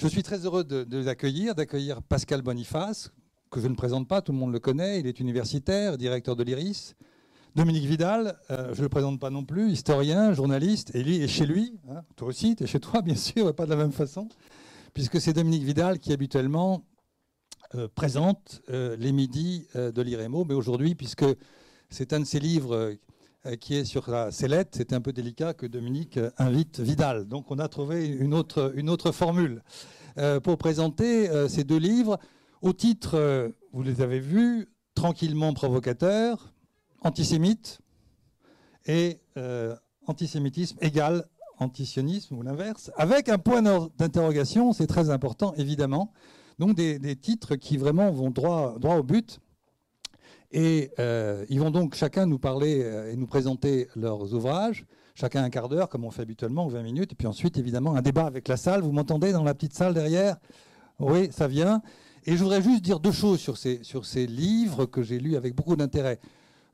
Je suis très heureux de, de l'accueillir, d'accueillir Pascal Boniface, que je ne présente pas, tout le monde le connaît, il est universitaire, directeur de l'IRIS. Dominique Vidal, euh, je ne le présente pas non plus, historien, journaliste, et lui est chez lui, hein. toi aussi, tu es chez toi bien sûr, pas de la même façon, puisque c'est Dominique Vidal qui habituellement euh, présente euh, les midis de l'IREMO, mais aujourd'hui, puisque c'est un de ses livres qui est sur la sellette, c'est un peu délicat que Dominique invite Vidal. Donc on a trouvé une autre, une autre formule pour présenter ces deux livres. Au titre, vous les avez vus, tranquillement provocateur, antisémite et euh, antisémitisme égale antisionisme ou l'inverse, avec un point d'interrogation, c'est très important évidemment. Donc des, titres qui vraiment vont droit, droit au but. Et euh, ils vont donc chacun nous parler euh, et nous présenter leurs ouvrages, chacun un quart d'heure comme on fait habituellement, ou 20 minutes, et puis ensuite évidemment un débat avec la salle. Vous m'entendez dans la petite salle derrière? Oui, ça vient. Et je voudrais juste dire deux choses sur ces, sur ces livres que j'ai lus avec beaucoup d'intérêt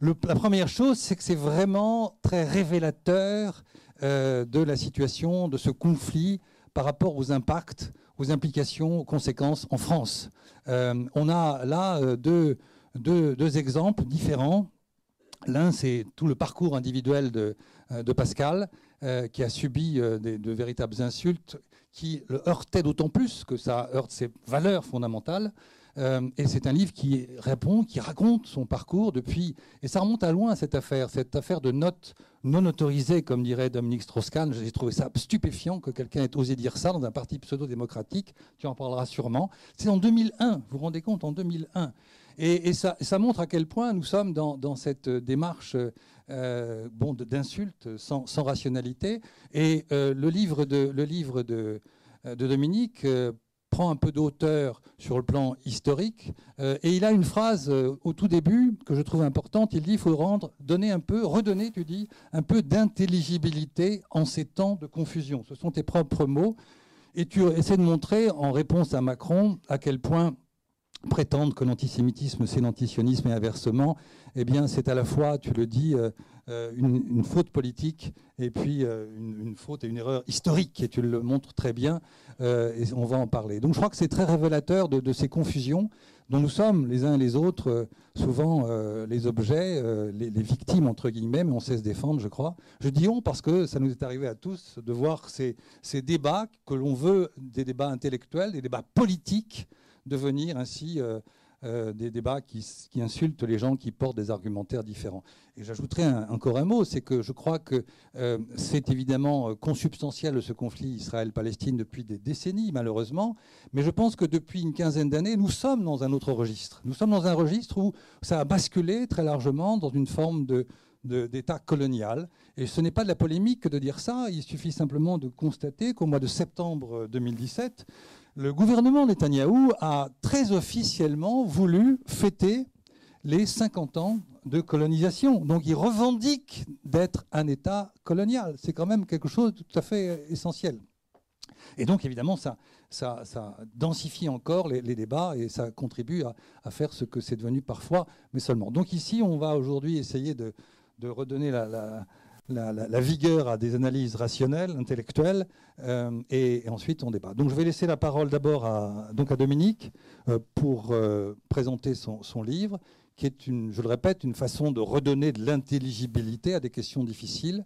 la première chose, c'est que c'est vraiment très révélateur euh, de la situation, de ce conflit par rapport aux impacts, aux implications, aux conséquences en France. On a là euh, deux, exemples différents. L'un, c'est tout le parcours individuel de, de Pascal, qui a subi de véritables insultes qui le heurtaient d'autant plus que ça heurte ses valeurs fondamentales. Euh, et c'est un livre qui répond, qui raconte son parcours depuis. Et ça remonte à loin, cette affaire, cette affaire de notes non autorisées, comme dirait Dominique Strauss-Kahn. J'ai trouvé ça stupéfiant que quelqu'un ait osé dire ça dans un parti pseudo-démocratique. Tu en parleras sûrement. C'est en 2001, vous vous rendez compte, en 2001. Et, ça, montre à quel point nous sommes dans, cette démarche euh, bon, d'insultes sans, rationalité. Et euh, le livre de, de Dominique prend un peu d'auteur sur le plan historique. Euh, et il a une phrase euh, au tout début que je trouve importante. Il dit il faut rendre, donner un peu, redonner, tu dis, un peu d'intelligibilité en ces temps de confusion. Ce sont tes propres mots. Et tu essaies de montrer, en réponse à Macron, à quel point prétendre que l'antisémitisme c'est l'antisionisme et inversement, eh bien c'est à la fois, tu le dis, euh, euh, une, faute politique et puis euh, une, faute et une erreur historique, et tu le montres très bien, et on va en parler. Donc je crois que c'est très révélateur de, ces confusions dont nous sommes les uns et les autres souvent les objets, les, victimes entre guillemets, mais on sait se défendre, je crois. Je dis on parce que ça nous est arrivé à tous de voir ces, ces débats que l'on veut, des débats intellectuels, des débats politiques, devenir ainsi euh, euh, des débats qui, insultent les gens qui portent des argumentaires différents. Et j'ajouterai encore un mot, c'est que je crois que euh, c'est évidemment consubstantiel ce conflit Israël-Palestine depuis des décennies, malheureusement, mais je pense que depuis une quinzaine d'années, nous sommes dans un autre registre. Nous sommes dans un registre où ça a basculé très largement dans une forme d'État colonial. Et ce n'est pas de la polémique que de dire ça, il suffit simplement de constater qu'au mois de septembre 2017, le gouvernement Netanyahou a très officiellement voulu fêter les 50 ans de colonisation. Donc il revendique d'être un État colonial. C'est quand même quelque chose de tout à fait essentiel. Et donc évidemment, ça, ça, densifie encore les, débats et ça contribue à, faire ce que c'est devenu parfois, mais seulement. Donc ici, on va aujourd'hui essayer de, redonner la la, vigueur à des analyses rationnelles, intellectuelles, euh, et, ensuite on débat. Donc je vais laisser la parole d'abord à, Dominique euh, pour euh, présenter son, livre, qui est, une, je le répète, une façon de redonner de l'intelligibilité à des questions difficiles.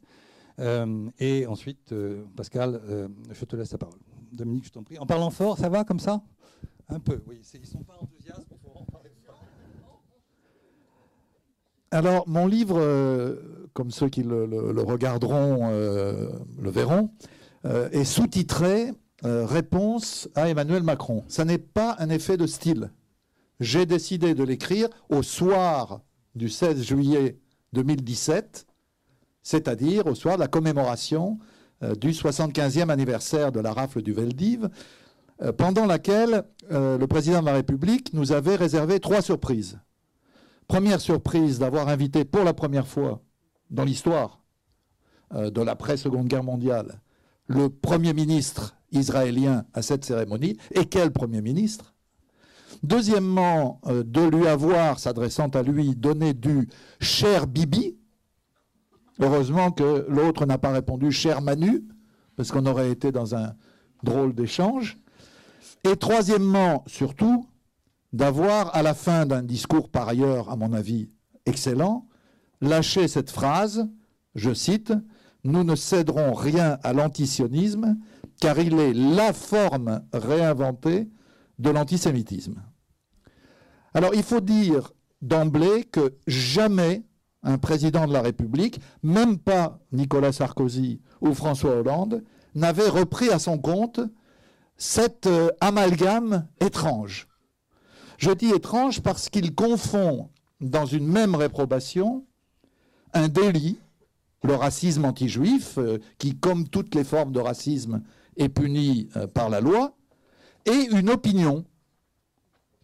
et ensuite, Pascal, je te laisse la parole. Dominique, je t'en prie. En parlant fort, ça va comme ça? Un peu, oui. Ils ne sont pas enthousiastes, Alors, mon livre comme ceux qui le, regarderont euh, le verront, euh, est sous-titré euh, Réponse à Emmanuel Macron. Ça n'est pas un effet de style. J'ai décidé de l'écrire au soir du 16 juillet 2017, c'est-à-dire au soir de la commémoration du 75e anniversaire de la rafle du Veldiv, pendant laquelle le président de la République nous avait réservé trois surprises. Première surprise d'avoir invité pour la première fois dans l'histoire euh, de l'après-seconde guerre mondiale le Premier ministre israélien à cette cérémonie, et quel Premier ministre? Deuxièmement, euh, de lui avoir, s'adressant à lui, donné du cher Bibi. Heureusement que l'autre n'a pas répondu cher Manu, parce qu'on aurait été dans un drôle d'échange. Et troisièmement, surtout, d'avoir, à la fin d'un discours par ailleurs, à mon avis, excellent, lâché cette phrase, je cite, Nous ne céderons rien à l'antisionisme, car il est la forme réinventée de l'antisémitisme. Alors il faut dire d'emblée que jamais un président de la République, même pas Nicolas Sarkozy ou François Hollande, n'avait repris à son compte cet euh, amalgame étrange. Je dis étrange parce qu'il confond dans une même réprobation un délit, le racisme anti-juif, euh, qui, comme toutes les formes de racisme, est puni euh, par la loi, et une opinion,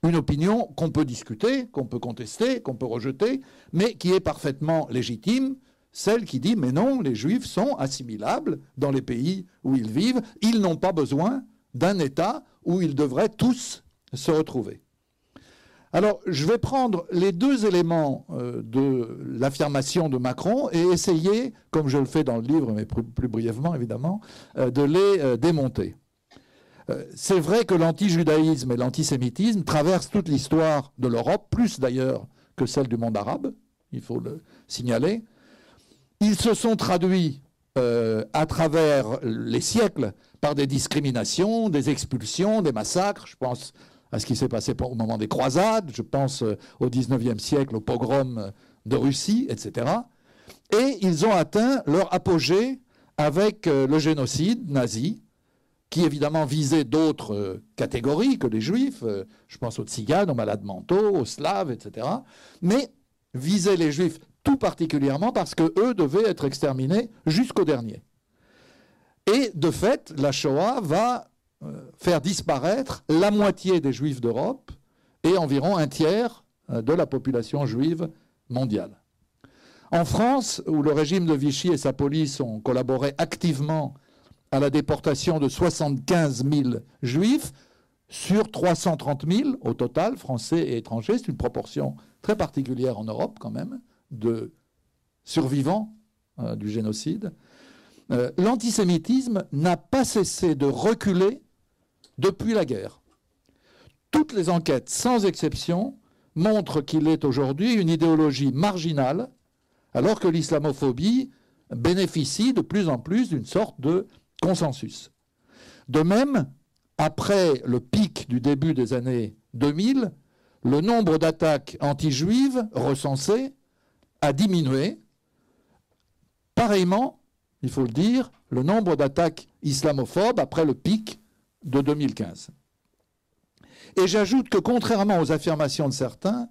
une opinion qu'on peut discuter, qu'on peut contester, qu'on peut rejeter, mais qui est parfaitement légitime, celle qui dit mais non, les juifs sont assimilables dans les pays où ils vivent, ils n'ont pas besoin d'un État où ils devraient tous se retrouver. Alors, je vais prendre les deux éléments euh, de l'affirmation de Macron et essayer, comme je le fais dans le livre, mais plus, brièvement évidemment, euh, de les euh, démonter. C'est vrai que l'anti-judaïsme et l'antisémitisme traversent toute l'histoire de l'Europe, plus d'ailleurs que celle du monde arabe, il faut le signaler. Ils se sont traduits à travers les siècles par des discriminations, des expulsions, des massacres. Je pense à ce qui s'est passé au moment des croisades, je pense euh, au XIXe siècle, au pogrom de Russie, etc. Et ils ont atteint leur apogée avec euh, le génocide nazi, qui évidemment visait d'autres euh, catégories que les juifs, je pense aux tziganes, aux malades mentaux, aux slaves, etc., mais visait les juifs tout particulièrement parce qu'eux devaient être exterminés jusqu'au dernier. Et de fait, la Shoah va faire disparaître la moitié des juifs d'Europe et environ un tiers euh, de la population juive mondiale. En France, où le régime de Vichy et sa police ont collaboré activement à la déportation de 75 000 juifs sur 330 000 au total, français et étrangers, c'est une proportion très particulière en Europe quand même, de survivants euh, du génocide. L'antisémitisme n'a pas cessé de reculer depuis la guerre. Toutes les enquêtes, sans exception, montrent qu'il est aujourd'hui une idéologie marginale, alors que l'islamophobie bénéficie de plus en plus d'une sorte de consensus. De même, après le pic du début des années 2000, le nombre d'attaques anti-juives recensées a diminué. Pareillement, il faut le dire, le nombre d'attaques islamophobes après le pic de 2015. Et j'ajoute que contrairement aux affirmations de certains,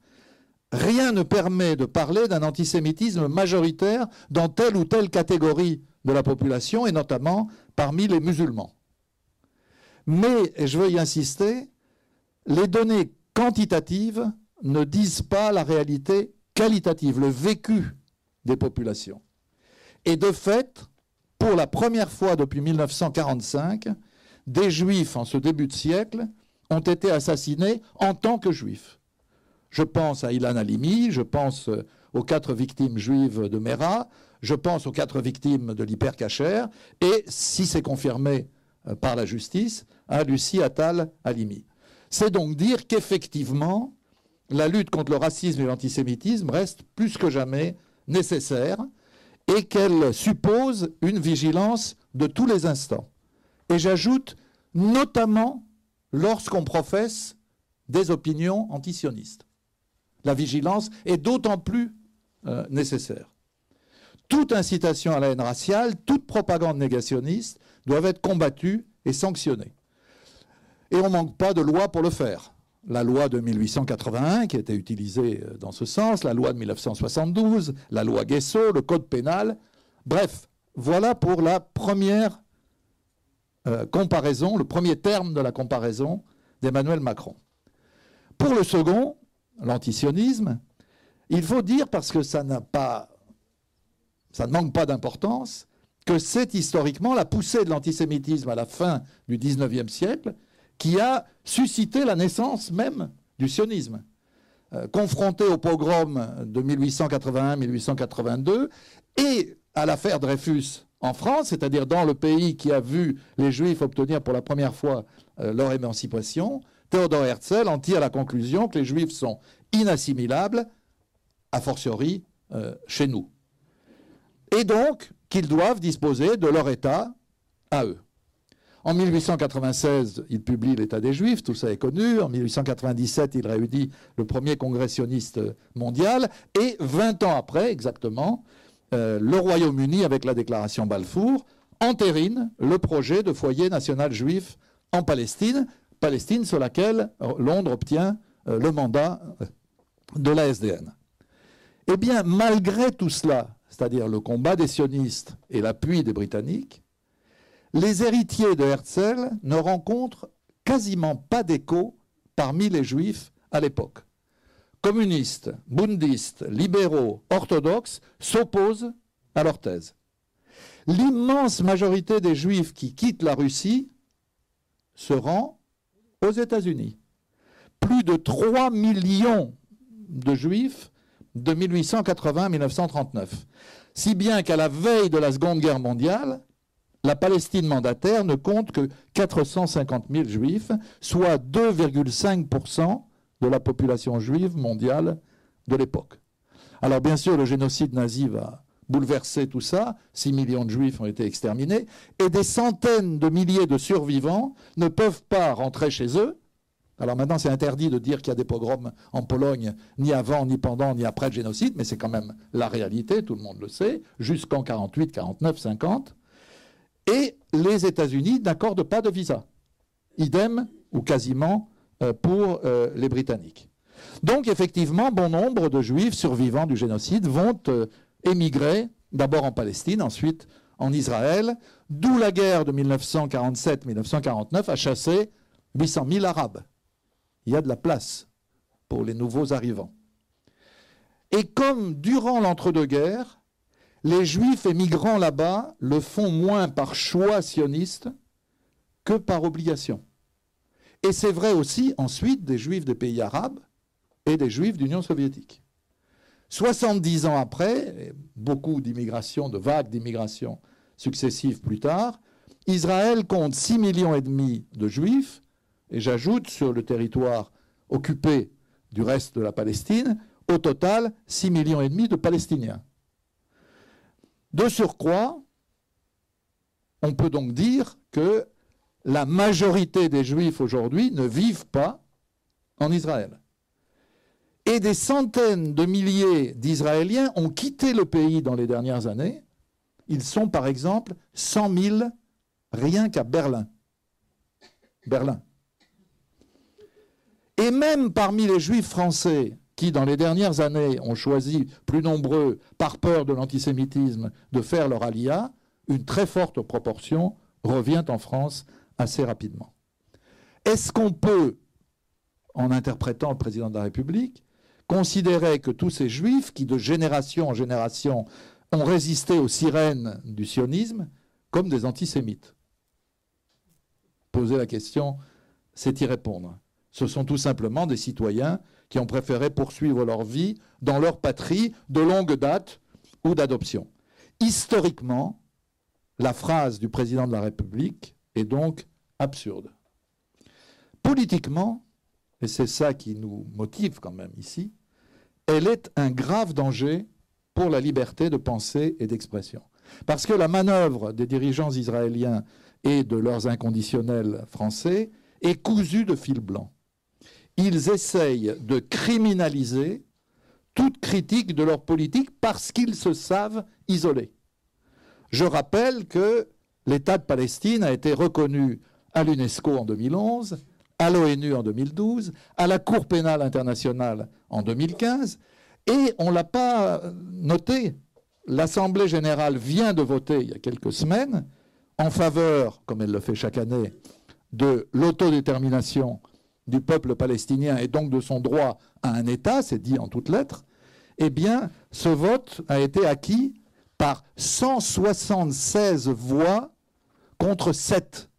rien ne permet de parler d'un antisémitisme majoritaire dans telle ou telle catégorie de la population, et notamment parmi les musulmans. Mais, et je veux y insister, les données quantitatives ne disent pas la réalité qualitative, le vécu des populations. Et de fait, pour la première fois depuis 1945, des juifs en ce début de siècle ont été assassinés en tant que juifs. Je pense à Ilan Halimi, je pense euh, aux quatre victimes juives de Mera, je pense aux quatre victimes de l'hypercacher, et, si c'est confirmé euh, par la justice, à Lucie Attal Halimi. C'est donc dire qu'effectivement, la lutte contre le racisme et l'antisémitisme reste plus que jamais nécessaire et qu'elle suppose une vigilance de tous les instants. Et j'ajoute, notamment lorsqu'on professe des opinions antisionistes. La vigilance est d'autant plus euh, nécessaire. Toute incitation à la haine raciale, toute propagande négationniste doivent être combattues et sanctionnées. Et on ne manque pas de loi pour le faire. La loi de 1881 qui a été utilisée euh, dans ce sens, la loi de 1972, la loi Guesso, le code pénal. Bref, voilà pour la première euh, comparaison, le premier terme de la comparaison d'Emmanuel Macron. Pour le second, l'antisionisme, il faut dire, parce que ça pas, ça ne manque pas d'importance, que c'est historiquement la poussée de l'antisémitisme à la fin du XIXe siècle qui a suscité la naissance même du sionisme. Euh, confronté au pogrom de 1881-1882 et à l'affaire Dreyfus en France, c'est-à-dire dans le pays qui a vu les Juifs obtenir pour la première fois euh, leur émancipation, Théodore Herzl en tire la conclusion que les juifs sont inassimilables, a fortiori euh, chez nous. Et donc qu'ils doivent disposer de leur État à eux. En 1896, il publie l'État des Juifs, tout ça est connu. En 1897, il réunit le premier congressionniste mondial. Et 20 ans après, exactement, euh, le Royaume-Uni, avec la déclaration Balfour, entérine le projet de foyer national juif en Palestine, Palestine sur laquelle Londres obtient euh, le mandat de la SDN. Eh bien, malgré tout cela, c'est-à-dire le combat des sionistes et l'appui des Britanniques, les héritiers de Herzl ne rencontrent quasiment pas d'écho parmi les juifs à l'époque. Communistes, bundistes, libéraux, orthodoxes s'opposent à leur thèse. L'immense majorité des juifs qui quittent la Russie se rend aux États-Unis. Plus de 3 millions de juifs de 1880 à 1939. Si bien qu'à la veille de la Seconde Guerre mondiale, la Palestine mandataire ne compte que 450 000 juifs, soit 2,5% de la population juive mondiale de l'époque. Alors bien sûr, le génocide nazi va bouleverser tout ça, 6 millions de juifs ont été exterminés, et des centaines de milliers de survivants ne peuvent pas rentrer chez eux. Alors maintenant, c'est interdit de dire qu'il y a des pogroms en Pologne, ni avant, ni pendant, ni après le génocide, mais c'est quand même la réalité, tout le monde le sait, jusqu'en 48, 49, 50 et les États-Unis n'accordent pas de visa. Idem, ou quasiment, pour euh, les Britanniques. Donc, effectivement, bon nombre de Juifs survivants du génocide vont euh, émigrer, d'abord en Palestine, ensuite en Israël, d'où la guerre de 1947-1949 a chassé 800 000 Arabes. Il y a de la place pour les nouveaux arrivants. Et comme durant l'entre-deux-guerres, les juifs émigrant là-bas le font moins par choix sioniste que par obligation. Et c'est vrai aussi ensuite des juifs des pays arabes et des juifs d'Union soviétique. 70 ans après, beaucoup d'immigration, de vagues d'immigration successives plus tard, Israël compte 6 millions et demi de juifs, et j'ajoute sur le territoire occupé du reste de la Palestine, au total 6 millions et demi de Palestiniens. De surcroît, on peut donc dire que la majorité des Juifs aujourd'hui ne vivent pas en Israël. Et des centaines de milliers d'Israéliens ont quitté le pays dans les dernières années. Ils sont par exemple 100 000 rien qu'à Berlin. Berlin. Et même parmi les Juifs français qui, dans les dernières années, ont choisi, plus nombreux, par peur de l'antisémitisme, de faire leur alia, une très forte proportion revient en France assez rapidement. Est-ce qu'on peut, en interprétant le président de la République, considérer que tous ces juifs qui, de génération en génération, ont résisté aux sirènes du sionisme comme des antisémites? Poser la question, c'est y répondre. Ce sont tout simplement des citoyens qui ont préféré poursuivre leur vie dans leur patrie de longue date ou d'adoption. Historiquement, la phrase du président de la République est donc absurde. Politiquement, et c'est ça qui nous motive quand même ici, elle est un grave danger pour la liberté de pensée et d'expression. Parce que la manœuvre des dirigeants israéliens et de leurs inconditionnels français est cousue de fil blanc ils essayent de criminaliser toute critique de leur politique parce qu'ils se savent isolés. Je rappelle que l'État de Palestine a été reconnu à l'UNESCO en 2011, à l'ONU en 2012, à la Cour pénale internationale en 2015, et on ne l'a pas noté. L'Assemblée générale vient de voter il y a quelques semaines en faveur, comme elle le fait chaque année, de l'autodétermination du peuple palestinien et donc de son droit à un État, c'est dit en toutes lettres, eh bien, ce vote a été acquis par 176 voix contre 7.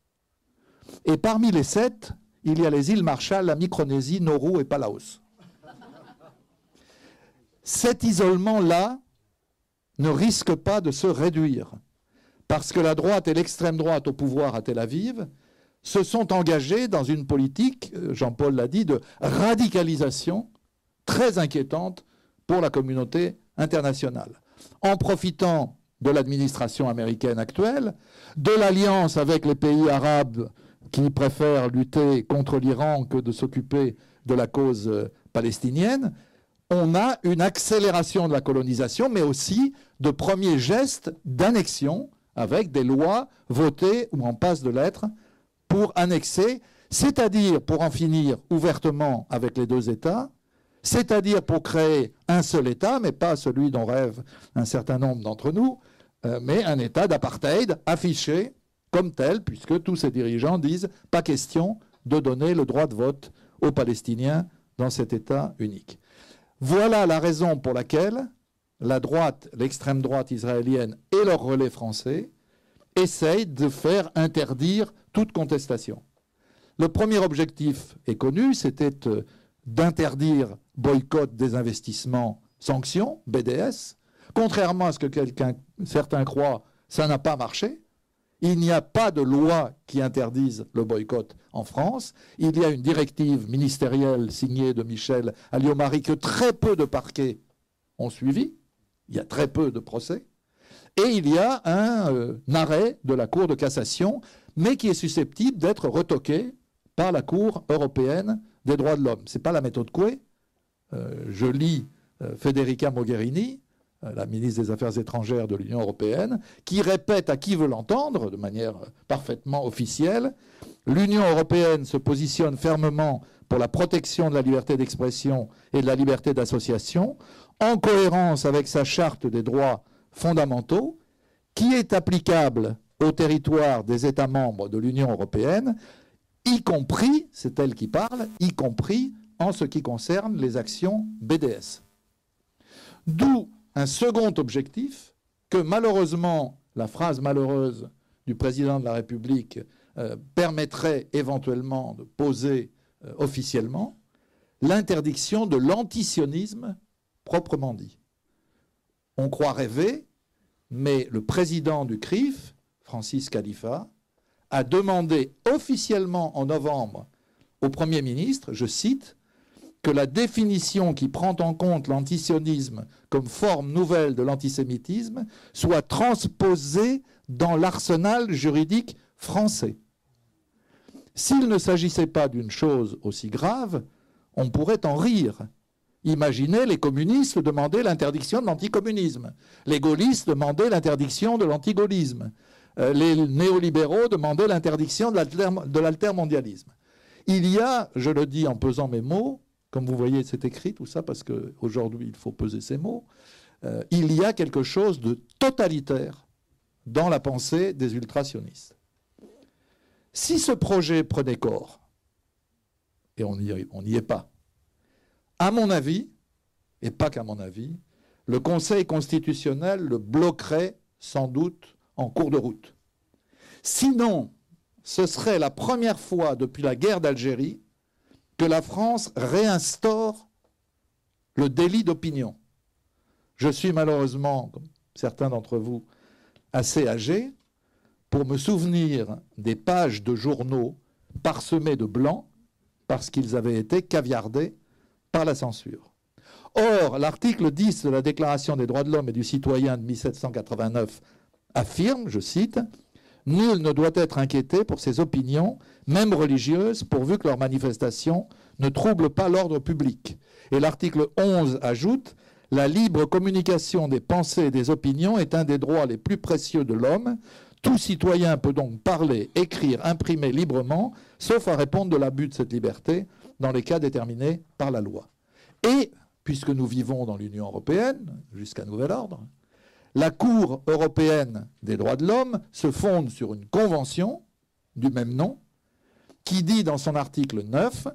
Et parmi les 7, il y a les îles Marshall, la Micronésie, Nauru et Palaos. Cet isolement-là ne risque pas de se réduire, parce que la droite et l'extrême droite au pouvoir à Tel Aviv se sont engagés dans une politique, euh, Jean-Paul l'a dit, de radicalisation très inquiétante pour la communauté internationale. En profitant de l'administration américaine actuelle, de l'alliance avec les pays arabes qui préfèrent lutter contre l'Iran que de s'occuper de la cause euh, palestinienne, on a une accélération de la colonisation, mais aussi de premiers gestes d'annexion avec des lois votées ou en passe de l'être pour annexer, c'est-à-dire pour en finir ouvertement avec les deux États, c'est-à-dire pour créer un seul État, mais pas celui dont rêvent un certain nombre d'entre nous, euh, mais un État d'apartheid affiché comme tel, puisque tous ces dirigeants disent pas question de donner le droit de vote aux Palestiniens dans cet État unique. Voilà la raison pour laquelle la droite, l'extrême droite israélienne et leur relais français essayent de faire interdire toute contestation. Le premier objectif est connu, c'était euh, d'interdire boycott des investissements sanctions, BDS. Contrairement à ce que certains croient, ça n'a pas marché. Il n'y a pas de loi qui interdise le boycott en France. Il y a une directive ministérielle signée de Michel Alliomari que très peu de parquets ont suivi. Il y a très peu de procès. Et il y a un, euh, arrêt de la Cour de cassation, mais qui est susceptible d'être retoqué par la Cour européenne des droits de l'homme. Ce n'est pas la méthode Coué. Euh, je lis euh, Federica Mogherini, euh, la ministre des Affaires étrangères de l'Union européenne, qui répète à qui veut l'entendre, de manière parfaitement officielle, l'Union européenne se positionne fermement pour la protection de la liberté d'expression et de la liberté d'association, en cohérence avec sa charte des droits fondamentaux, qui est applicable au territoire des États membres de l'Union européenne, y compris, c'est elle qui parle, y compris en ce qui concerne les actions BDS. D'où un second objectif que malheureusement, la phrase malheureuse du président de la République euh, permettrait éventuellement de poser euh, officiellement, l'interdiction de l'antisionisme proprement dit. On croit rêver, mais le président du CRIF, Francis Khalifa, a demandé officiellement en novembre au Premier ministre, je cite, que la définition qui prend en compte l'antisionisme comme forme nouvelle de l'antisémitisme soit transposée dans l'arsenal juridique français. S'il ne s'agissait pas d'une chose aussi grave, on pourrait en rire. Imaginez les communistes demander l'interdiction de l'anticommunisme, les gaullistes demandaient l'interdiction de l'antigaullisme, euh, les néolibéraux demandaient l'interdiction de l'altermondialisme. Il y a, je le dis en pesant mes mots, comme vous voyez, c'est écrit tout ça parce qu'aujourd'hui, il faut peser ces mots. Euh, il y a quelque chose de totalitaire dans la pensée des ultrasionistes. Si ce projet prenait corps, et on n'y est pas, à mon avis, et pas qu'à mon avis, le Conseil constitutionnel le bloquerait sans doute en cours de route. Sinon, ce serait la première fois depuis la guerre d'Algérie que la France réinstaure le délit d'opinion. Je suis malheureusement, comme certains d'entre vous, assez âgé pour me souvenir des pages de journaux parsemés de blanc parce qu'ils avaient été caviardés par la censure. Or, l'article 10 de la Déclaration des droits de l'homme et du citoyen de 1789 affirme, je cite, Nul ne doit être inquiété pour ses opinions, même religieuses, pourvu que leurs manifestations ne troublent pas l'ordre public. Et l'article 11 ajoute La libre communication des pensées et des opinions est un des droits les plus précieux de l'homme. Tout citoyen peut donc parler, écrire, imprimer librement, sauf à répondre de l'abus de cette liberté dans les cas déterminés par la loi. Et, puisque nous vivons dans l'Union européenne, jusqu'à nouvel ordre, la Cour européenne des droits de l'homme se fonde sur une convention du même nom qui dit dans son article 9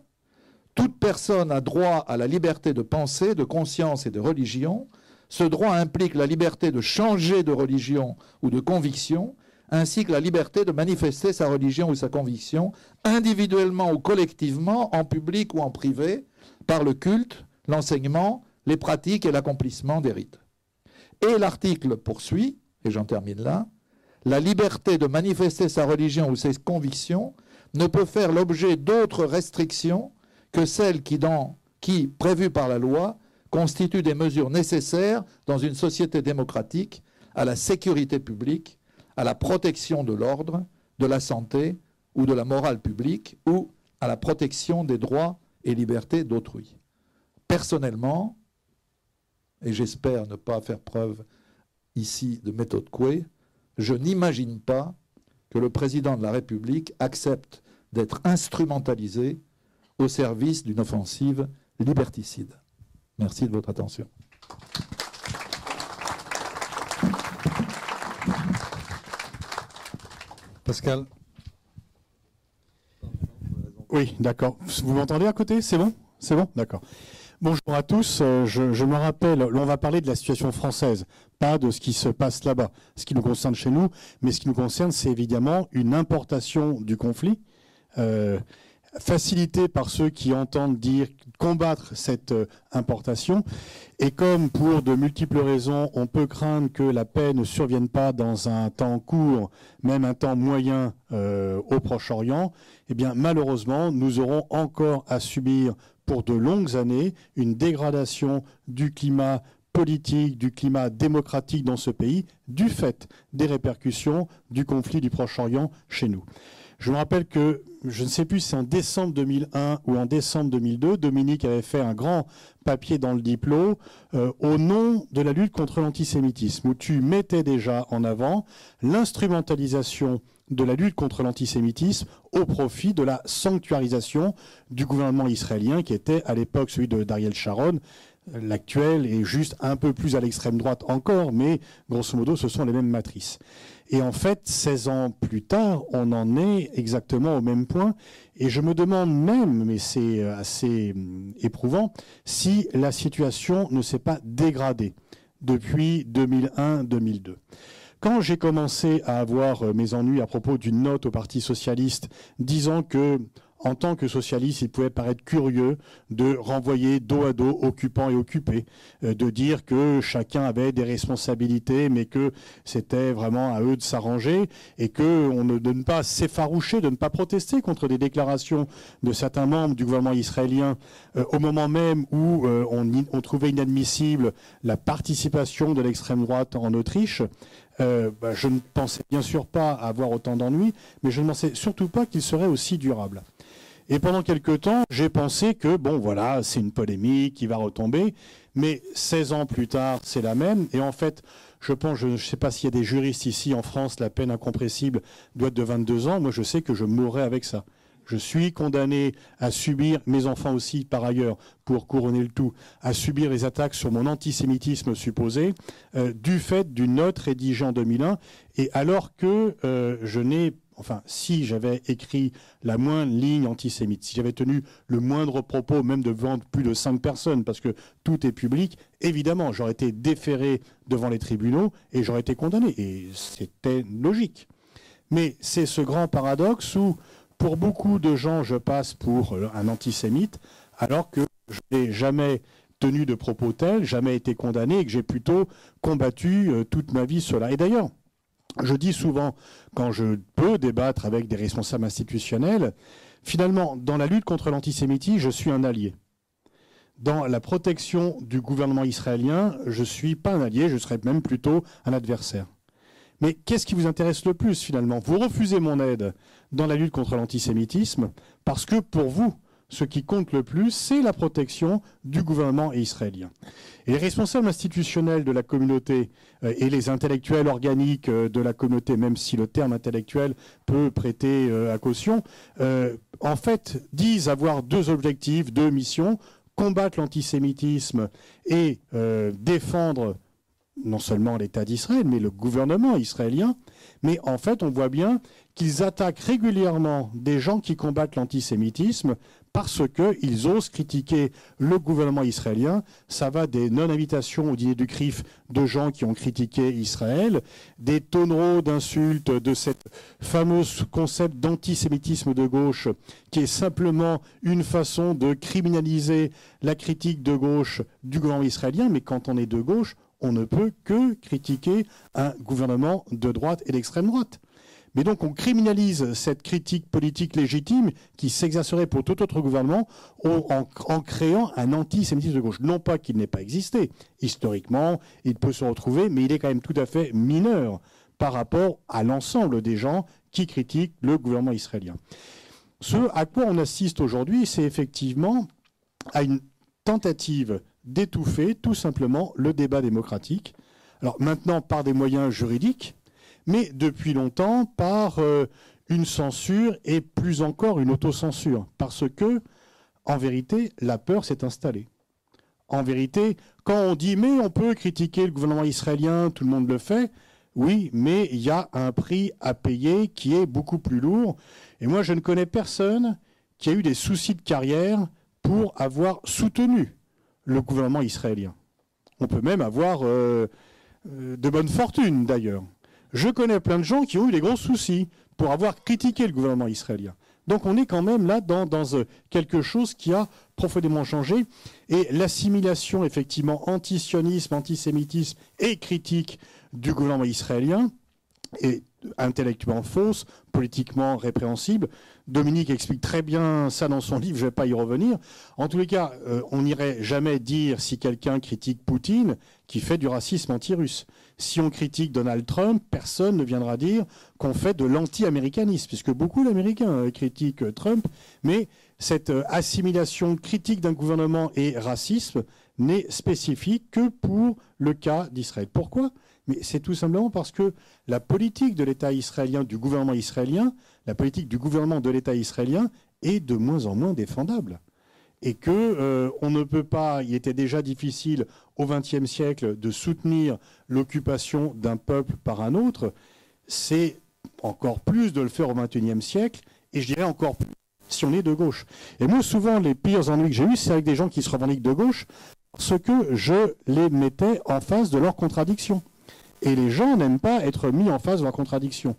Toute personne a droit à la liberté de pensée, de conscience et de religion. Ce droit implique la liberté de changer de religion ou de conviction, ainsi que la liberté de manifester sa religion ou sa conviction, individuellement ou collectivement, en public ou en privé, par le culte, l'enseignement, les pratiques et l'accomplissement des rites. Et l'article poursuit, et j'en termine là, la liberté de manifester sa religion ou ses convictions ne peut faire l'objet d'autres restrictions que celles qui, prévues par la loi, constituent des mesures nécessaires dans une société démocratique à la sécurité publique, à la protection de l'ordre, de la santé ou de la morale publique ou à la protection des droits et libertés d'autrui. Personnellement, et j'espère ne pas faire preuve ici de méthode couée, je n'imagine pas que le président de la République accepte d'être instrumentalisé au service d'une offensive liberticide. Merci de votre attention. Pascal. Oui, d'accord. Vous m'entendez à côté? C'est bon? C'est bon? D'accord. Bonjour à tous. Euh, je, me rappelle, on va parler de la situation française, pas de ce qui se passe là-bas, ce qui nous concerne chez nous, mais ce qui nous concerne, c'est évidemment une importation du conflit. Euh, facilité par ceux qui entendent dire combattre cette euh, importation. Et comme pour de multiples raisons, on peut craindre que la paix ne survienne pas dans un temps court, même un temps moyen au Proche-Orient, eh bien malheureusement, nous aurons encore à subir pour de longues années une dégradation du climat politique, du climat démocratique dans ce pays, du fait des répercussions du conflit du Proche-Orient chez nous. Je me rappelle que, je ne sais plus si c'est en décembre 2001 ou en décembre 2002, Dominique avait fait un grand papier dans le diplôme euh, au nom de la lutte contre l'antisémitisme, où tu mettais déjà en avant l'instrumentalisation de la lutte contre l'antisémitisme au profit de la sanctuarisation du gouvernement israélien qui était à l'époque celui de Dariel Sharon. L'actuel est juste un peu plus à l'extrême droite encore, mais grosso modo, ce sont les mêmes matrices. Et en fait, 16 ans plus tard, on en est exactement au même point. Et je me demande même, mais c'est euh, assez hum, éprouvant, si la situation ne s'est pas dégradée depuis 2001-2002. Quand j'ai commencé à avoir euh, mes ennuis à propos d'une note au Parti socialiste disant que en tant que socialiste, il pouvait paraître curieux de renvoyer dos à dos occupants et occupés, euh, de dire que chacun avait des responsabilités, mais que c'était vraiment à eux de s'arranger, et que de ne pas s'effaroucher, de ne pas protester contre des déclarations de certains membres du gouvernement israélien euh, au moment même où euh, on, on, trouvait inadmissible la participation de l'extrême droite en Autriche. Bah, je ne pensais bien sûr pas avoir autant d'ennuis, mais je ne pensais surtout pas qu'il serait aussi durable. Et pendant quelque temps, j'ai pensé que, bon, voilà, c'est une polémique qui va retomber. Mais 16 ans plus tard, c'est la même. Et en fait, je pense, je ne sais pas s'il y a des juristes ici en France, la peine incompressible doit être de 22 ans. Moi, je sais que je mourrai avec ça. Je suis condamné à subir, mes enfants aussi par ailleurs, pour couronner le tout, à subir les attaques sur mon antisémitisme supposé, euh, du fait d'une note rédigée en 2001, et alors que euh, je n'ai enfin, si j'avais écrit la moindre ligne antisémite, si j'avais tenu le moindre propos, même devant plus de cinq personnes, parce que tout est public, évidemment, j'aurais été déféré devant les tribunaux et j'aurais été condamné. Et c'était logique. Mais c'est ce grand paradoxe où, pour beaucoup de gens, je passe pour un antisémite, alors que je n'ai jamais tenu de propos tels, jamais été condamné et que j'ai plutôt combattu euh, toute ma vie cela. Et d'ailleurs, je dis souvent, quand je peux débattre avec des responsables institutionnels, finalement, dans la lutte contre l'antisémitisme, je suis un allié. Dans la protection du gouvernement israélien, je ne suis pas un allié, je serais même plutôt un adversaire. Mais qu'est-ce qui vous intéresse le plus finalement? Vous refusez mon aide dans la lutte contre l'antisémitisme parce que pour vous, ce qui compte le plus, c'est la protection du gouvernement israélien. Et les responsables institutionnels de la communauté euh, et les intellectuels organiques euh, de la communauté, même si le terme intellectuel peut prêter euh, à caution, en fait, disent avoir deux objectifs, deux missions combattre l'antisémitisme et défendre non seulement l'État d'Israël, mais le gouvernement israélien. Mais en fait, on voit bien qu'ils attaquent régulièrement des gens qui combattent l'antisémitisme parce qu'ils osent critiquer le gouvernement israélien. Ça va des non-invitations au dîner du CRIF de gens qui ont critiqué Israël, des tonneaux d'insultes de ce fameux concept d'antisémitisme de gauche, qui est simplement une façon de criminaliser la critique de gauche du gouvernement israélien. Mais quand on est de gauche, on ne peut que critiquer un gouvernement de droite et d'extrême droite. Mais donc on criminalise cette critique politique légitime qui s'exercerait pour tout autre gouvernement en, créant un antisémitisme de gauche. Non pas qu'il n'ait pas existé. Historiquement, il peut se retrouver, mais il est quand même tout à fait mineur par rapport à l'ensemble des gens qui critiquent le gouvernement israélien. Ce à quoi on assiste aujourd'hui, c'est effectivement à une tentative d'étouffer tout simplement le débat démocratique. Alors maintenant par des moyens juridiques, mais depuis longtemps par euh, une censure et plus encore une autocensure. Parce que, en vérité, la peur s'est installée. En vérité, quand on dit mais on peut critiquer le gouvernement israélien, tout le monde le fait, oui, mais il y a un prix à payer qui est beaucoup plus lourd. Et moi, je ne connais personne qui a eu des soucis de carrière pour avoir soutenu le gouvernement israélien. On peut même avoir euh, euh, de bonne fortune, d'ailleurs. Je connais plein de gens qui ont eu des gros soucis pour avoir critiqué le gouvernement israélien. Donc on est quand même là dans, euh, quelque chose qui a profondément changé. Et l'assimilation, effectivement, antisionisme, antisémitisme et critique du gouvernement israélien est intellectuellement fausse, politiquement répréhensible. Dominique explique très bien ça dans son livre, je ne vais pas y revenir. En tous les cas, euh, on n'irait jamais dire si quelqu'un critique Poutine qui fait du racisme anti-russe. Si on critique Donald Trump, personne ne viendra dire qu'on fait de l'anti-américanisme, puisque beaucoup d'Américains euh, critiquent Trump, mais cette euh, assimilation critique d'un gouvernement et racisme n'est spécifique que pour le cas d'Israël. Pourquoi? Mais c'est tout simplement parce que la politique de l'État israélien, du gouvernement israélien, la politique du gouvernement de l'État israélien est de moins en moins défendable. Et que euh, on ne peut pas, il était déjà difficile au XXe siècle de soutenir l'occupation d'un peuple par un autre, c'est encore plus de le faire au XXIe siècle, et je dirais encore plus si on est de gauche. Et moi, souvent, les pires ennuis que j'ai eus, c'est avec des gens qui se revendiquent de gauche, parce que je les mettais en face de leurs contradictions. Et les gens n'aiment pas être mis en face de la contradiction.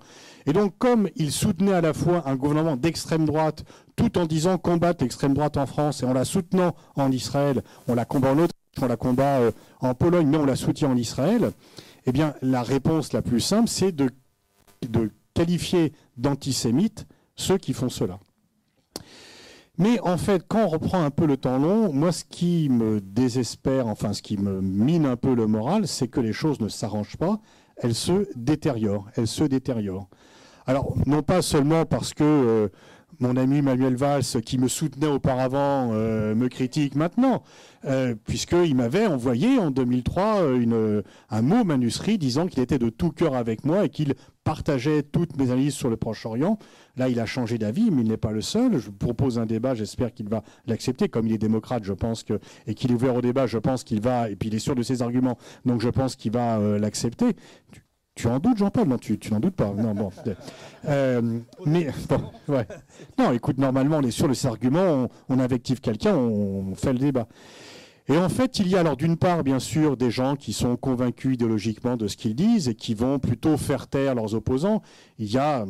Et donc, comme ils soutenaient à la fois un gouvernement d'extrême droite, tout en disant combattre l'extrême droite en France et en la soutenant en Israël, on la combat en Autriche, on la combat euh, en Pologne, mais on la soutient en Israël, eh bien, la réponse la plus simple, c'est de, de qualifier d'antisémites ceux qui font cela. Mais en fait, quand on reprend un peu le temps long, moi, ce qui me désespère, enfin, ce qui me mine un peu le moral, c'est que les choses ne s'arrangent pas, elles se détériorent, elles se détériorent. Alors, non pas seulement parce que euh, mon ami Manuel Valls, qui me soutenait auparavant, euh, me critique maintenant, euh, puisqu'il m'avait envoyé en 2003 une, un mot manuscrit disant qu'il était de tout cœur avec moi et qu'il partageait toutes mes analyses sur le Proche-Orient. Là, il a changé d'avis, mais il n'est pas le seul. Je propose un débat, j'espère qu'il va l'accepter. Comme il est démocrate, je pense que, et qu'il est ouvert au débat, je pense qu'il va, et puis il est sûr de ses arguments, donc je pense qu'il va l'accepter. Tu, en doutes, Jean-Paul Non, tu, n'en doutes pas. Non, bon. Euh, mais, ouais. Non, écoute, normalement, on est sûr de ses arguments, on, invective quelqu'un, on, on fait le débat. Et en fait, il y a alors d'une part, bien sûr, des gens qui sont convaincus idéologiquement de ce qu'ils disent et qui vont plutôt faire taire leurs opposants. Il y a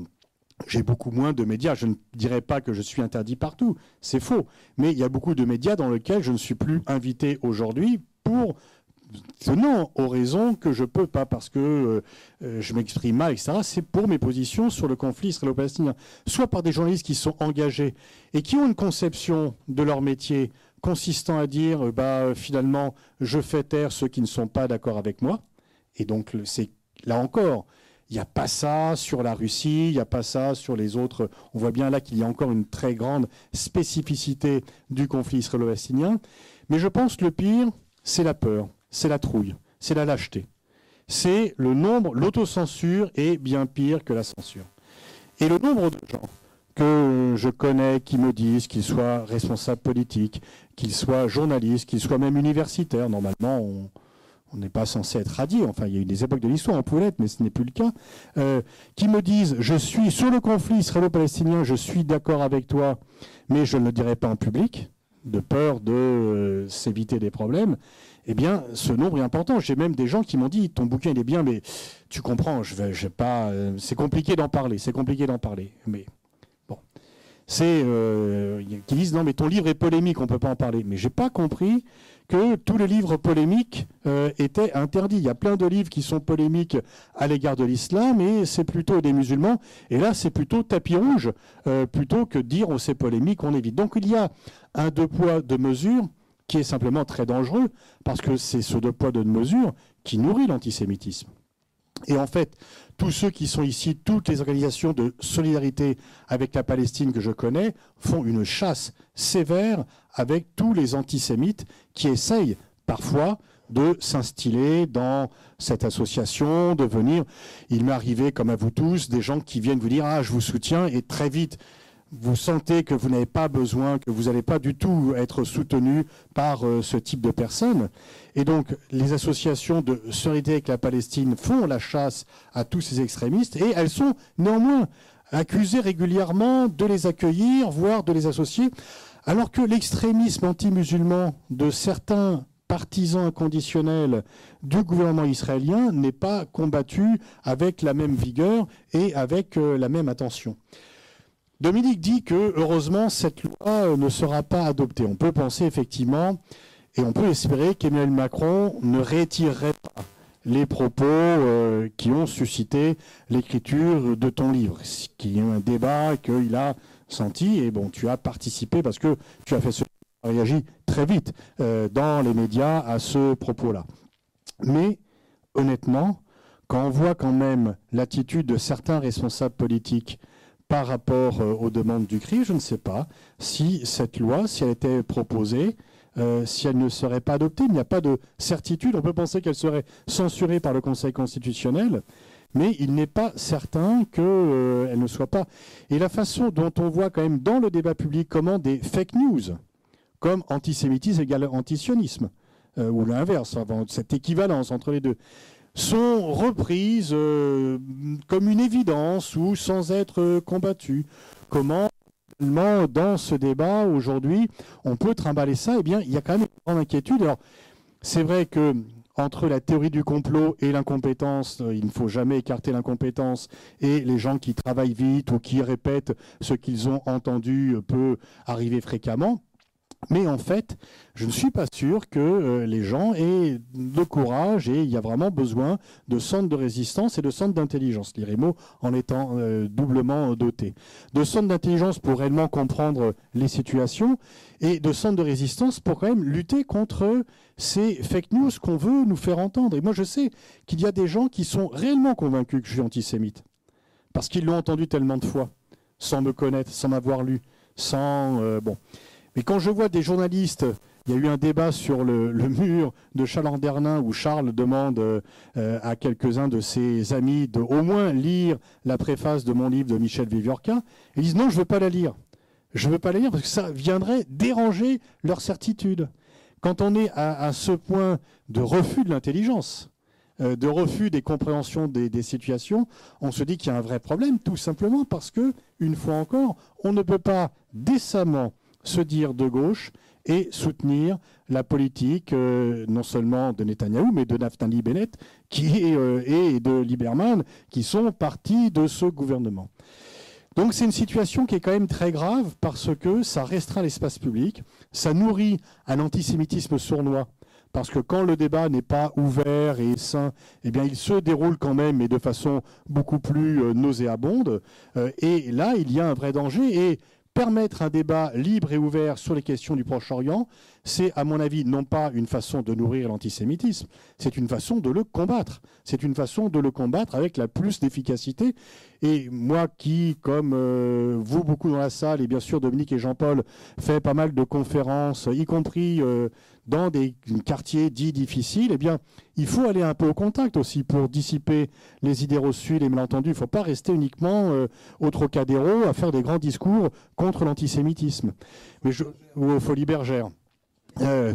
j'ai beaucoup moins de médias. Je ne dirais pas que je suis interdit partout, c'est faux. Mais il y a beaucoup de médias dans lesquels je ne suis plus invité aujourd'hui pour tenant aux raisons que je peux pas parce que euh, euh, je m'exprime mal, etc. C'est pour mes positions sur le conflit israélo-palestinien. Soit par des journalistes qui sont engagés et qui ont une conception de leur métier consistant à dire, euh, bah, finalement, je fais taire ceux qui ne sont pas d'accord avec moi. Et donc, c'est là encore, il n'y a pas ça sur la Russie, il n'y a pas ça sur les autres. On voit bien là qu'il y a encore une très grande spécificité du conflit israélo-palestinien. Mais je pense que le pire, c'est la peur, c'est la trouille, c'est la lâcheté. C'est le nombre, l'autocensure est bien pire que la censure. Et le nombre de gens que je connais qui me disent qu'ils soient responsables politiques, qu'ils soient journalistes, qu'ils soient même universitaires, normalement, on, n'est pas censé être radié, enfin il y a eu des époques de l'histoire, on pouvait l'être, mais ce n'est plus le cas, euh, qui me disent je suis sur le conflit israélo-palestinien, je suis d'accord avec toi, mais je ne le dirai pas en public, de peur de euh, s'éviter des problèmes, eh bien ce nombre est important. J'ai même des gens qui m'ont dit ton bouquin il est bien, mais tu comprends, je vais, pas, euh, c'est compliqué d'en parler, c'est compliqué d'en parler. Mais bon, c'est qui disent non mais ton livre est polémique, on peut pas en parler. Mais j'ai pas compris que tous les livres polémiques euh, étaient interdits. Il y a plein de livres qui sont polémiques à l'égard de l'islam et c'est plutôt des musulmans. Et là, c'est plutôt tapis rouge, euh, plutôt que dire oh, c'est polémique, on évite. Donc il y a un deux poids, deux mesures qui est simplement très dangereux parce que c'est ce deux poids, deux mesures qui nourrit l'antisémitisme. Et en fait, tous ceux qui sont ici, toutes les organisations de solidarité avec la Palestine que je connais, font une chasse sévère avec tous les antisémites qui essayent parfois de s'instiller dans cette association, de venir. Il m'est arrivé, comme à vous tous, des gens qui viennent vous dire Ah, je vous soutiens, et très vite, vous sentez que vous n'avez pas besoin, que vous n'allez pas du tout être soutenu par euh, ce type de personnes. Et donc, les associations de solidarité avec la Palestine font la chasse à tous ces extrémistes et elles sont néanmoins accusées régulièrement de les accueillir, voire de les associer, alors que l'extrémisme anti-musulman de certains partisans inconditionnels du gouvernement israélien n'est pas combattu avec la même vigueur et avec euh, la même attention. Dominique dit que, heureusement, cette loi euh, ne sera pas adoptée. On peut penser effectivement, et on peut espérer qu'Emmanuel Macron ne retirerait pas les propos euh, qui ont suscité l'écriture de ton livre, qui est un débat qu'il a senti, et bon, tu as participé parce que tu as fait ce réagi très vite euh, dans les médias à ce propos-là. Mais honnêtement, quand on voit quand même l'attitude de certains responsables politiques par rapport euh, aux demandes du CRI, je ne sais pas si cette loi, si elle était proposée, euh, si elle ne serait pas adoptée. Il n'y a pas de certitude. On peut penser qu'elle serait censurée par le Conseil constitutionnel, mais il n'est pas certain qu'elle euh, ne soit pas. Et la façon dont on voit quand même dans le débat public comment des fake news, comme antisémitisme égale antisionisme, ou l'inverse, cette équivalence entre les deux, sont reprises euh, comme une évidence ou sans être combattues. Comment dans ce débat aujourd'hui, on peut trimballer ça? Eh bien, il y a quand même une grande inquiétude. Alors, c'est vrai que entre la théorie du complot et l'incompétence, euh, il ne faut jamais écarter l'incompétence, et les gens qui travaillent vite ou qui répètent ce qu'ils ont entendu euh, peut arriver fréquemment. Mais en fait, je ne suis pas sûr que euh, les gens aient de courage et il y a vraiment besoin de centres de résistance et de centres d'intelligence, l'IREMO en étant euh, doublement doté. De centres d'intelligence pour réellement comprendre les situations et de centres de résistance pour quand même lutter contre ces fake news qu'on veut nous faire entendre. Et moi, je sais qu'il y a des gens qui sont réellement convaincus que je suis antisémite parce qu'ils l'ont entendu tellement de fois, sans me connaître, sans m'avoir lu, sans... Euh, bon. Mais quand je vois des journalistes, il y a eu un débat sur le, mur de Charles Andernin où Charles demande euh, à quelques-uns de ses amis de au moins lire la préface de mon livre de Michel Viviorca. Ils disent non, je ne veux pas la lire. Je ne veux pas la lire parce que ça viendrait déranger leur certitude. Quand on est à, ce point de refus de l'intelligence, euh, de refus des compréhensions des situations, on se dit qu'il y a un vrai problème, tout simplement parce que, une fois encore, on ne peut pas décemment se dire de gauche et soutenir la politique euh, non seulement de Netanyahou, mais de Naftali Bennett qui euh, et de Lieberman, qui sont partis de ce gouvernement. Donc c'est une situation qui est quand même très grave parce que ça restreint l'espace public, ça nourrit un antisémitisme sournois. Parce que quand le débat n'est pas ouvert et sain, eh bien, il se déroule quand même, mais de façon beaucoup plus euh, nauséabonde. et là, il y a un vrai danger. Et permettre un débat libre et ouvert sur les questions du Proche-Orient, c'est, à mon avis, non pas une façon de nourrir l'antisémitisme, c'est une façon de le combattre. C'est une façon de le combattre avec la plus d'efficacité. Et moi qui, comme euh, vous beaucoup dans la salle, et bien sûr Dominique et Jean-Paul, fait pas mal de conférences, y compris euh, dans des quartiers dits difficiles, eh bien, il faut aller un peu au contact aussi pour dissiper les idées reçues, les malentendus. Il ne faut pas rester uniquement euh, au Trocadéro à faire des grands discours contre l'antisémitisme. Mais ou aux Folies Bergères. Euh,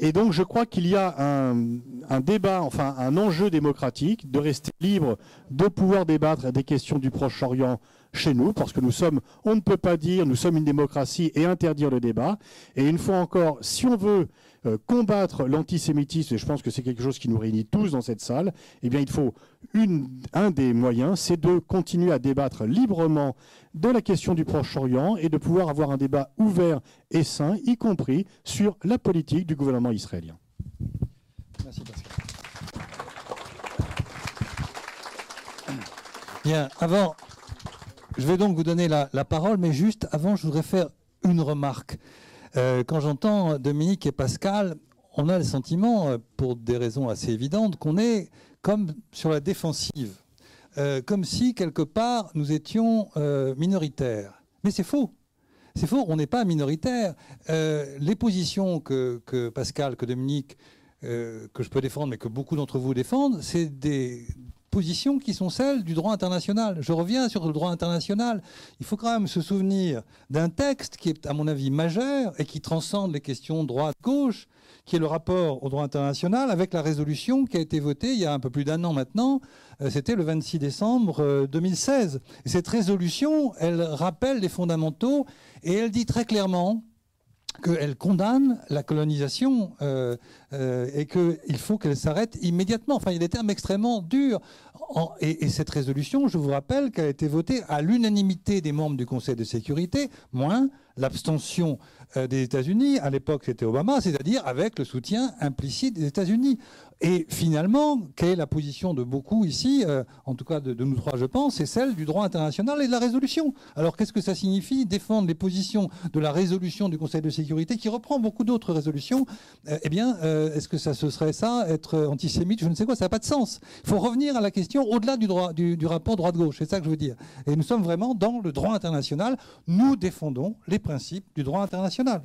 et donc, je crois qu'il y a un, débat, enfin un enjeu démocratique, de rester libre, de pouvoir débattre des questions du Proche-Orient chez nous, parce que nous sommes, on ne peut pas dire, nous sommes une démocratie et interdire le débat. Et une fois encore, si on veut euh, combattre l'antisémitisme, et je pense que c'est quelque chose qui nous réunit tous dans cette salle, eh bien, il faut une, un des moyens, c'est de continuer à débattre librement de la question du Proche-Orient et de pouvoir avoir un débat ouvert et sain, y compris sur la politique du gouvernement israélien. Merci Pascal. Bien, avant, je vais donc vous donner la, parole, mais juste avant, je voudrais faire une remarque. Euh, quand j'entends Dominique et Pascal, on a le sentiment, euh, pour des raisons assez évidentes, qu'on est comme sur la défensive, euh, comme si quelque part nous étions minoritaires. Mais c'est faux. C'est faux, on n'est pas minoritaire. les positions que, que, Pascal, que Dominique, que je peux défendre, mais que beaucoup d'entre vous défendent, c'est des, qui sont celles du droit international. Je reviens sur le droit international. Il faut quand même se souvenir d'un texte qui est, à mon avis, majeur et qui transcende les questions droite-gauche, qui est le rapport au droit international avec la résolution qui a été votée il y a un peu plus d'un an maintenant. Euh, c'était le 26 décembre 2016. Euh, et cette résolution, elle rappelle les fondamentaux et elle dit très clairement qu'elle condamne la colonisation euh, et qu'il faut qu'elle s'arrête immédiatement. Enfin, il y a des termes extrêmement durs. Et, cette résolution, je vous rappelle qu'elle a été votée à l'unanimité des membres du Conseil de sécurité, moins l'abstention euh, des États-Unis. À l'époque, c'était Obama, c'est-à-dire avec le soutien implicite des États-Unis. Et finalement, quelle est la position de beaucoup ici, euh, en tout cas de, nous trois, je pense, c'est celle du droit international et de la résolution. Alors qu'est-ce que ça signifie Défendre les positions de la résolution du Conseil de sécurité, qui reprend beaucoup d'autres résolutions? Euh, eh bien, euh, est-ce que ça ce serait ça, être antisémite? Je ne sais quoi, ça n'a pas de sens. Il faut revenir à la question au-delà du, droit, du, du rapport droite-gauche, c'est ça que je veux dire. Et nous sommes vraiment dans le droit international. Nous défendons les principes du droit international.